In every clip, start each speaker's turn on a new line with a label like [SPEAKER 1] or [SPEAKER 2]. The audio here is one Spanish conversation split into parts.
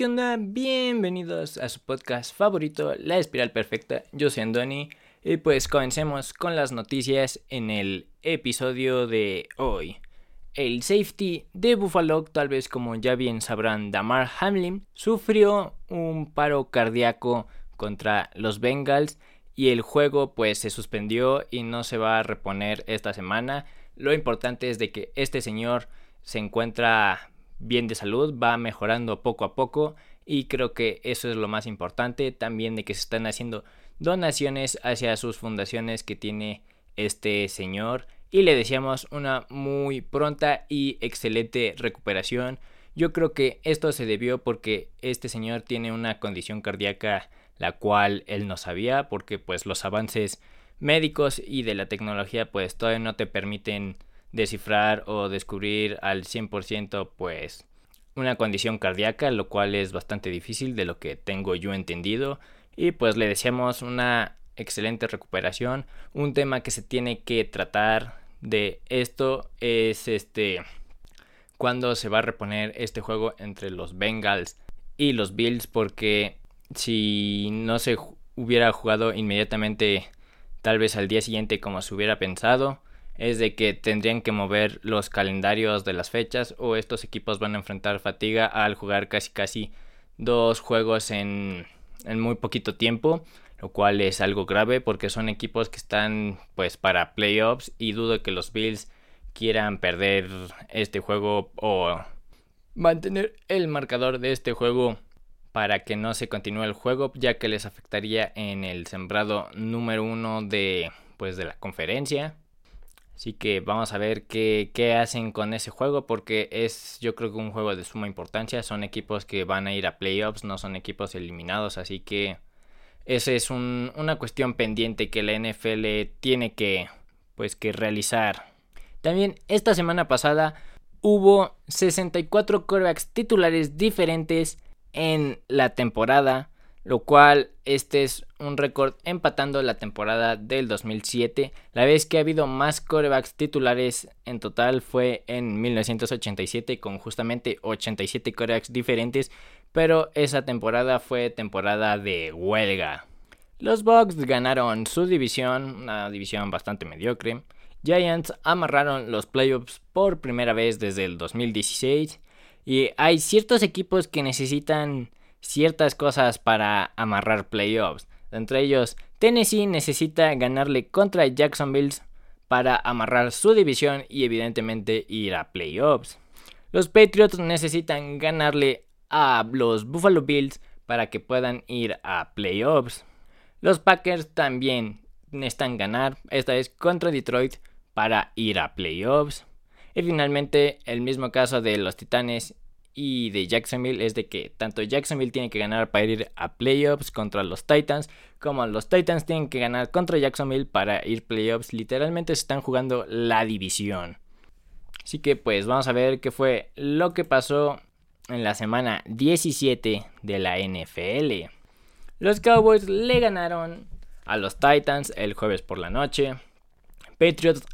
[SPEAKER 1] ¿qué onda? Bienvenidos a su podcast favorito, La Espiral Perfecta. Yo soy Andoni y pues comencemos con las noticias en el episodio de hoy. El safety de Buffalo, tal vez como ya bien sabrán, Damar Hamlin, sufrió un paro cardíaco contra los Bengals y el juego pues se suspendió y no se va a reponer esta semana. Lo importante es de que este señor se encuentra bien de salud, va mejorando poco a poco y creo que eso es lo más importante también de que se están haciendo donaciones hacia sus fundaciones que tiene este señor y le deseamos una muy pronta y excelente recuperación. Yo creo que esto se debió porque este señor tiene una condición cardíaca la cual él no sabía porque pues los avances médicos y de la tecnología pues todavía no te permiten descifrar o descubrir al 100% pues una condición cardíaca, lo cual es bastante difícil de lo que tengo yo entendido. Y pues le deseamos una excelente recuperación. Un tema que se tiene que tratar de esto es este cuando se va a reponer este juego entre los Bengals y los Bills porque si no se hubiera jugado inmediatamente tal vez al día siguiente como se hubiera pensado es de que tendrían que mover los calendarios de las fechas o estos equipos van a enfrentar fatiga al jugar casi casi dos juegos en, en muy poquito tiempo lo cual es algo grave porque son equipos que están pues para playoffs y dudo que los Bills quieran perder este juego o mantener el marcador de este juego para que no se continúe el juego ya que les afectaría en el sembrado número uno de pues de la conferencia Así que vamos a ver qué, hacen con ese juego porque es yo creo que un juego de suma importancia. Son equipos que van a ir a playoffs, no son equipos eliminados. Así que esa es una cuestión pendiente que la NFL tiene que, pues, que realizar. También esta semana pasada hubo 64 quarterbacks titulares diferentes en la temporada lo cual este es un récord empatando la temporada del 2007. La vez que ha habido más corebacks titulares en total fue en 1987 con justamente 87 corebacks diferentes, pero esa temporada fue temporada de huelga. Los Bucks ganaron su división, una división bastante mediocre. Giants amarraron los playoffs por primera vez desde el 2016 y hay ciertos equipos que necesitan ciertas cosas para amarrar playoffs. Entre ellos, Tennessee necesita ganarle contra Jacksonville para amarrar su división y evidentemente ir a playoffs. Los Patriots necesitan ganarle a los Buffalo Bills para que puedan ir a playoffs. Los Packers también necesitan ganar, esta vez contra Detroit, para ir a playoffs. Y finalmente, el mismo caso de los Titanes y de Jacksonville es de que tanto Jacksonville tiene que ganar para ir a playoffs contra los Titans, como los Titans tienen que ganar contra Jacksonville para ir playoffs. Literalmente se están jugando la división. Así que pues vamos a ver qué fue lo que pasó en la semana 17 de la NFL. Los Cowboys le ganaron a los Titans el jueves por la noche. Patriots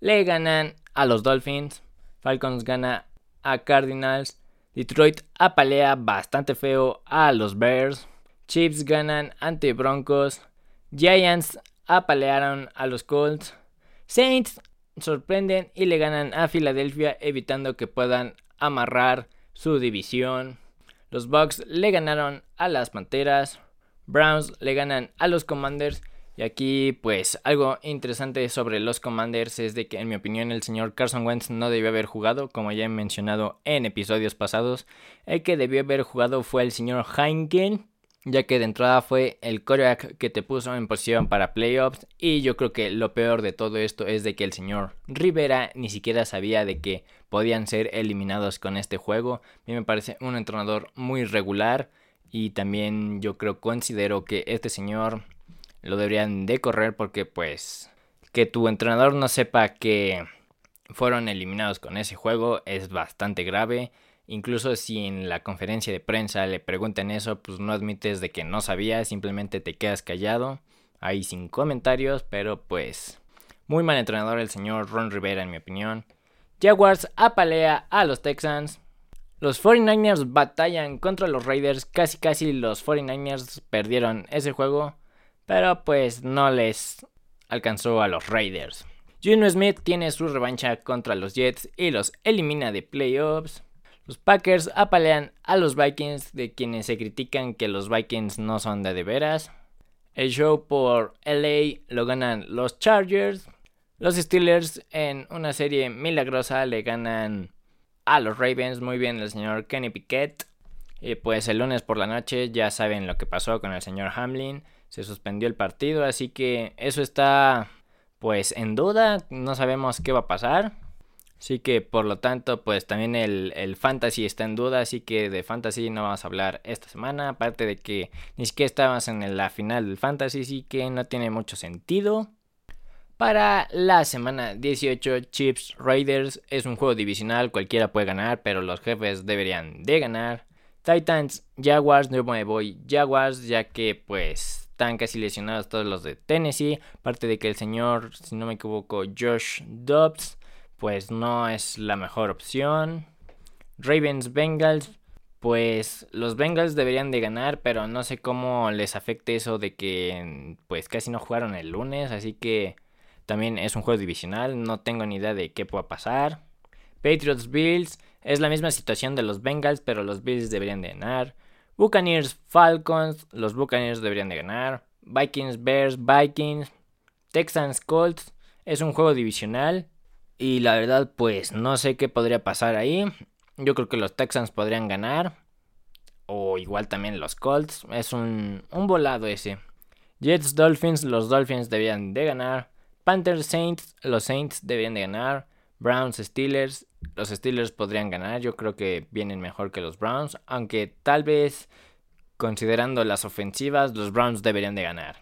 [SPEAKER 1] le ganan a los Dolphins. Falcons gana a Cardinals. Detroit apalea bastante feo a los Bears. Chiefs ganan ante Broncos. Giants apalearon a los Colts. Saints sorprenden y le ganan a Filadelfia evitando que puedan amarrar su división. Los Bucks le ganaron a las Panteras. Browns le ganan a los Commanders y aquí, pues, algo interesante sobre los Commanders es de que, en mi opinión, el señor Carson Wentz no debió haber jugado, como ya he mencionado en episodios pasados. El que debió haber jugado fue el señor Heineken, ya que de entrada fue el coreback que te puso en posición para playoffs. Y yo creo que lo peor de todo esto es de que el señor Rivera ni siquiera sabía de que podían ser eliminados con este juego. A mí me parece un entrenador muy regular. Y también yo creo, considero que este señor lo deberían de correr porque pues que tu entrenador no sepa que fueron eliminados con ese juego es bastante grave. Incluso si en la conferencia de prensa le preguntan eso, pues no admites de que no sabías, simplemente te quedas callado. Ahí sin comentarios, pero pues muy mal entrenador el señor Ron Rivera en mi opinión. Jaguars apalea a los Texans. Los 49ers batallan contra los Raiders. Casi casi los 49ers perdieron ese juego. Pero pues no les alcanzó a los Raiders. Juno Smith tiene su revancha contra los Jets y los elimina de playoffs. Los Packers apalean a los Vikings, de quienes se critican que los Vikings no son de de veras. El show por LA lo ganan los Chargers. Los Steelers en una serie milagrosa le ganan a los Ravens. Muy bien el señor Kenny Piquet. Y pues el lunes por la noche ya saben lo que pasó con el señor Hamlin. Se suspendió el partido, así que eso está pues en duda. No sabemos qué va a pasar. Así que por lo tanto, pues también el, fantasy está en duda, así que de fantasy no vamos a hablar esta semana, aparte de que ni siquiera estábamos en la final del fantasy, así que no tiene mucho sentido. Para la semana 18, Chips Raiders es un juego divisional, cualquiera puede ganar, pero los jefes deberían de ganar. Titans, Jaguars, no me voy Jaguars, ya que pues están casi lesionados todos los de Tennessee, aparte de que el señor, si no me equivoco, Josh Dobbs pues no es la mejor opción. Ravens Bengals, pues los Bengals deberían de ganar, pero no sé cómo les afecte eso de que pues casi no jugaron el lunes, así que también es un juego divisional, no tengo ni idea de qué pueda pasar. Patriots Bills, es la misma situación de los Bengals, pero los Bills deberían de ganar. Buccaneers Falcons, los Buccaneers deberían de ganar. Vikings Bears Vikings, Texans Colts, es un juego divisional, y la verdad, pues no sé qué podría pasar ahí. Yo creo que los Texans podrían ganar. O igual también los Colts. Es un, un volado ese. Jets Dolphins, los Dolphins deberían de ganar. Panthers Saints, los Saints deberían de ganar. Browns Steelers, los Steelers podrían ganar. Yo creo que vienen mejor que los Browns. Aunque tal vez, considerando las ofensivas, los Browns deberían de ganar.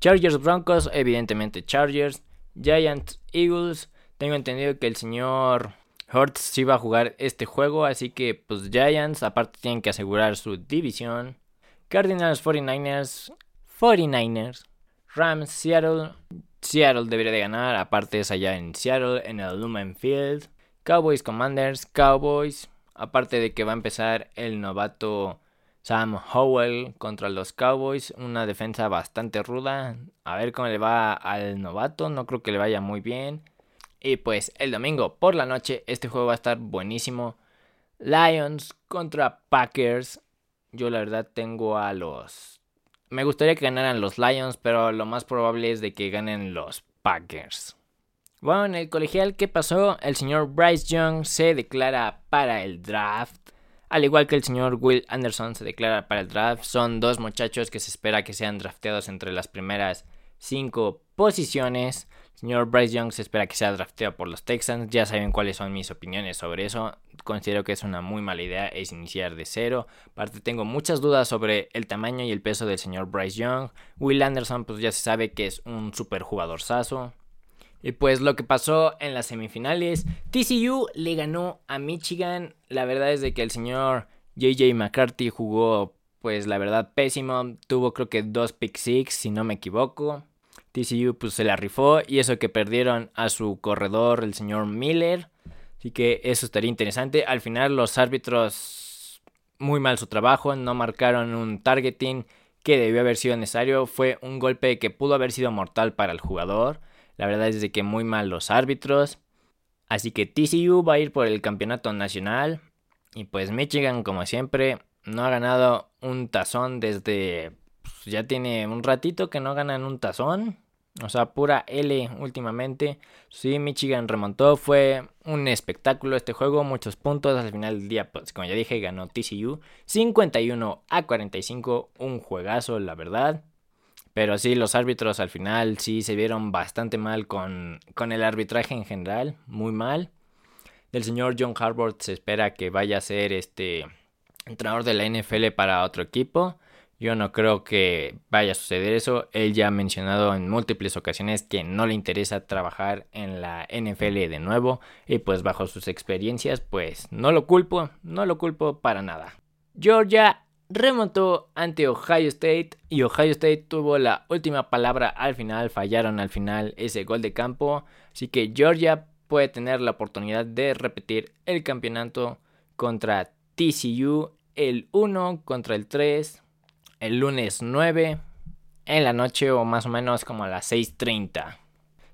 [SPEAKER 1] Chargers Broncos, evidentemente Chargers. Giants Eagles. Tengo entendido que el señor Hurts sí va a jugar este juego, así que pues Giants aparte tienen que asegurar su división. Cardinals 49ers, 49ers, Rams Seattle, Seattle debería de ganar, aparte es allá en Seattle en el Lumen Field. Cowboys Commanders, Cowboys, aparte de que va a empezar el novato Sam Howell contra los Cowboys, una defensa bastante ruda. A ver cómo le va al novato, no creo que le vaya muy bien. Y pues el domingo por la noche este juego va a estar buenísimo. Lions contra Packers. Yo la verdad tengo a los... Me gustaría que ganaran los Lions, pero lo más probable es de que ganen los Packers. Bueno, en el colegial, ¿qué pasó? El señor Bryce Young se declara para el draft. Al igual que el señor Will Anderson se declara para el draft. Son dos muchachos que se espera que sean drafteados entre las primeras cinco posiciones señor Bryce Young se espera que sea drafteado por los Texans. Ya saben cuáles son mis opiniones sobre eso. Considero que es una muy mala idea es iniciar de cero. Aparte tengo muchas dudas sobre el tamaño y el peso del señor Bryce Young. Will Anderson pues ya se sabe que es un super jugador saso. Y pues lo que pasó en las semifinales, TCU le ganó a Michigan. La verdad es de que el señor JJ McCarthy jugó pues la verdad pésimo. Tuvo creo que dos pick six si no me equivoco. TCU pues se la rifó y eso que perdieron a su corredor el señor Miller. Así que eso estaría interesante. Al final los árbitros muy mal su trabajo, no marcaron un targeting que debió haber sido necesario. Fue un golpe que pudo haber sido mortal para el jugador. La verdad es de que muy mal los árbitros. Así que TCU va a ir por el campeonato nacional. Y pues Michigan, como siempre, no ha ganado un tazón desde... Pues, ya tiene un ratito que no ganan un tazón. O sea, pura L últimamente. Sí, Michigan remontó. Fue un espectáculo este juego. Muchos puntos. Al final del día, pues como ya dije, ganó TCU. 51 a 45. Un juegazo, la verdad. Pero sí, los árbitros al final sí se vieron bastante mal con, con el arbitraje en general. Muy mal. Del señor John Harbaugh se espera que vaya a ser este entrenador de la NFL para otro equipo. Yo no creo que vaya a suceder eso. Él ya ha mencionado en múltiples ocasiones que no le interesa trabajar en la NFL de nuevo. Y pues bajo sus experiencias, pues no lo culpo, no lo culpo para nada. Georgia remontó ante Ohio State y Ohio State tuvo la última palabra al final. Fallaron al final ese gol de campo. Así que Georgia puede tener la oportunidad de repetir el campeonato contra TCU el 1 contra el 3 el lunes 9 en la noche o más o menos como a las 6.30.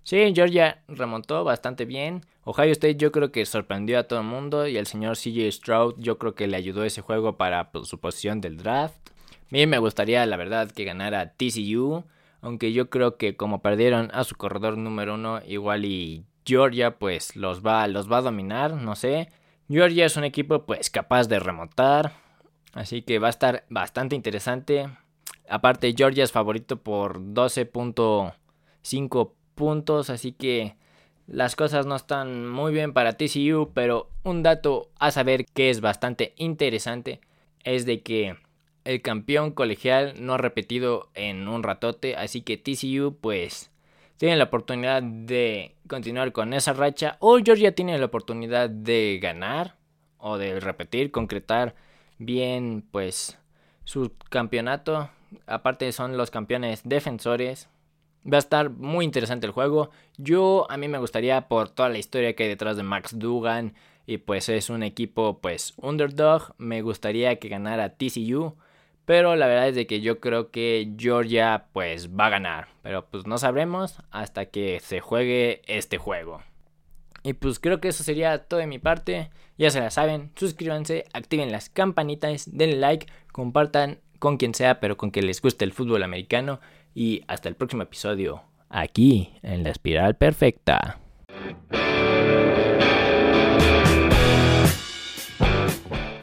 [SPEAKER 1] Sí, Georgia remontó bastante bien. Ohio State yo creo que sorprendió a todo el mundo y el señor CJ Stroud yo creo que le ayudó ese juego para pues, su posición del draft. A mí me gustaría la verdad que ganara TCU, aunque yo creo que como perdieron a su corredor número uno, igual y Georgia pues los va, los va a dominar, no sé. Georgia es un equipo pues capaz de remontar, así que va a estar bastante interesante. Aparte Georgia es favorito por 12.5 puntos, así que las cosas no están muy bien para TCU, pero un dato a saber que es bastante interesante es de que el campeón colegial no ha repetido en un ratote, así que TCU pues tiene la oportunidad de continuar con esa racha o Georgia tiene la oportunidad de ganar o de repetir, concretar bien pues su campeonato. Aparte son los campeones defensores Va a estar muy interesante el juego. Yo a mí me gustaría por toda la historia que hay detrás de Max Dugan y pues es un equipo pues underdog, me gustaría que ganara TCU, pero la verdad es de que yo creo que Georgia pues va a ganar, pero pues no sabremos hasta que se juegue este juego. Y pues creo que eso sería todo de mi parte. Ya se la saben, suscríbanse, activen las campanitas, denle like, compartan con quien sea, pero con que les guste el fútbol americano. Y hasta el próximo episodio, aquí en la espiral perfecta.